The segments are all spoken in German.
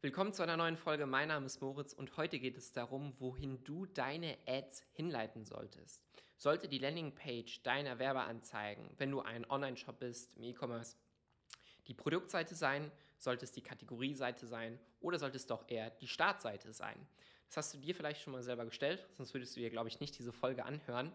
Willkommen zu einer neuen Folge. Mein Name ist Moritz und heute geht es darum, wohin du deine Ads hinleiten solltest. Sollte die Landingpage deiner Werbeanzeigen, wenn du ein Online-Shop bist, im E-Commerce, die Produktseite sein, sollte es die Kategorieseite sein oder sollte es doch eher die Startseite sein? Das hast du dir vielleicht schon mal selber gestellt, sonst würdest du dir, glaube ich, nicht diese Folge anhören.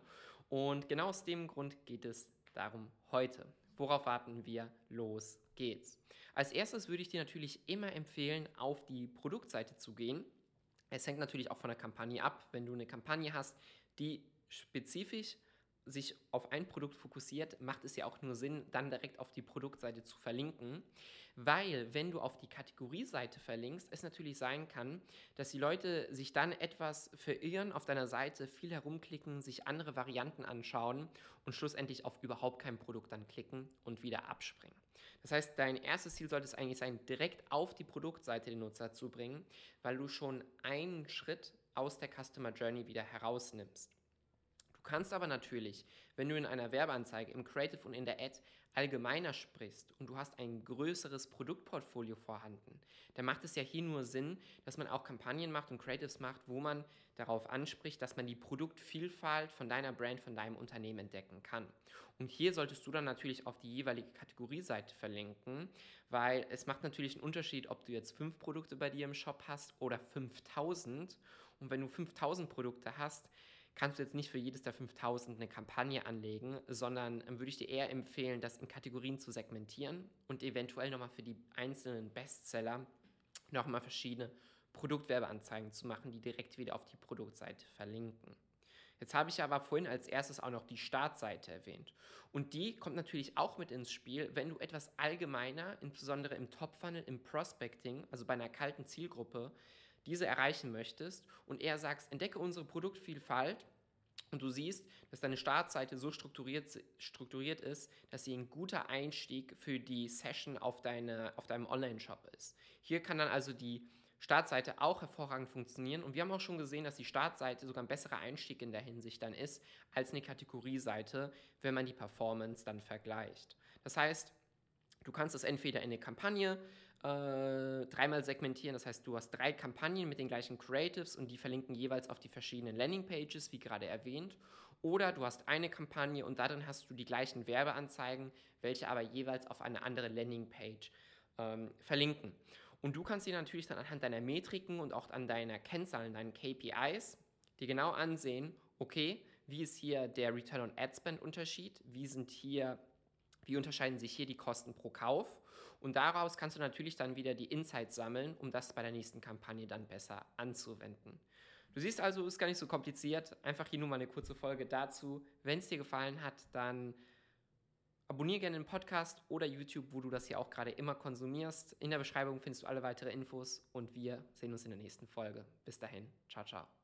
Und genau aus dem Grund geht es darum heute. Worauf warten wir? Los geht's. Als erstes würde ich dir natürlich immer empfehlen, auf die Produktseite zu gehen. Es hängt natürlich auch von der Kampagne ab. Wenn du eine Kampagne hast, die spezifisch sich auf ein Produkt fokussiert, macht es ja auch nur Sinn, dann direkt auf die Produktseite zu verlinken, weil wenn du auf die Kategorieseite verlinkst, es natürlich sein kann, dass die Leute sich dann etwas verirren auf deiner Seite, viel herumklicken, sich andere Varianten anschauen und schlussendlich auf überhaupt kein Produkt dann klicken und wieder abspringen. Das heißt, dein erstes Ziel sollte es eigentlich sein, direkt auf die Produktseite den Nutzer zu bringen, weil du schon einen Schritt aus der Customer Journey wieder herausnimmst. Du kannst aber natürlich, wenn du in einer Werbeanzeige, im Creative und in der Ad allgemeiner sprichst und du hast ein größeres Produktportfolio vorhanden, dann macht es ja hier nur Sinn, dass man auch Kampagnen macht und Creatives macht, wo man darauf anspricht, dass man die Produktvielfalt von deiner Brand, von deinem Unternehmen entdecken kann. Und hier solltest du dann natürlich auf die jeweilige Kategorieseite verlinken, weil es macht natürlich einen Unterschied, ob du jetzt fünf Produkte bei dir im Shop hast oder 5000. Und wenn du 5000 Produkte hast, kannst du jetzt nicht für jedes der 5000 eine Kampagne anlegen, sondern ähm, würde ich dir eher empfehlen, das in Kategorien zu segmentieren und eventuell nochmal für die einzelnen Bestseller nochmal verschiedene Produktwerbeanzeigen zu machen, die direkt wieder auf die Produktseite verlinken. Jetzt habe ich aber vorhin als erstes auch noch die Startseite erwähnt. Und die kommt natürlich auch mit ins Spiel, wenn du etwas allgemeiner, insbesondere im Top-Funnel, im Prospecting, also bei einer kalten Zielgruppe, diese erreichen möchtest und eher sagst, entdecke unsere Produktvielfalt und du siehst, dass deine Startseite so strukturiert, strukturiert ist, dass sie ein guter Einstieg für die Session auf, deine, auf deinem Online-Shop ist. Hier kann dann also die Startseite auch hervorragend funktionieren. Und wir haben auch schon gesehen, dass die Startseite sogar ein besserer Einstieg in der Hinsicht dann ist als eine Kategorieseite, wenn man die Performance dann vergleicht. Das heißt, Du kannst es entweder in eine Kampagne äh, dreimal segmentieren, das heißt, du hast drei Kampagnen mit den gleichen Creatives und die verlinken jeweils auf die verschiedenen Landingpages, wie gerade erwähnt. Oder du hast eine Kampagne und darin hast du die gleichen Werbeanzeigen, welche aber jeweils auf eine andere Landingpage ähm, verlinken. Und du kannst dir natürlich dann anhand deiner Metriken und auch an deiner Kennzahlen, deinen KPIs, dir genau ansehen, okay, wie ist hier der Return on Ad Spend Unterschied, wie sind hier wie unterscheiden sich hier die Kosten pro Kauf? Und daraus kannst du natürlich dann wieder die Insights sammeln, um das bei der nächsten Kampagne dann besser anzuwenden. Du siehst also, ist gar nicht so kompliziert. Einfach hier nur mal eine kurze Folge dazu. Wenn es dir gefallen hat, dann abonniere gerne den Podcast oder YouTube, wo du das hier auch gerade immer konsumierst. In der Beschreibung findest du alle weitere Infos und wir sehen uns in der nächsten Folge. Bis dahin, ciao, ciao.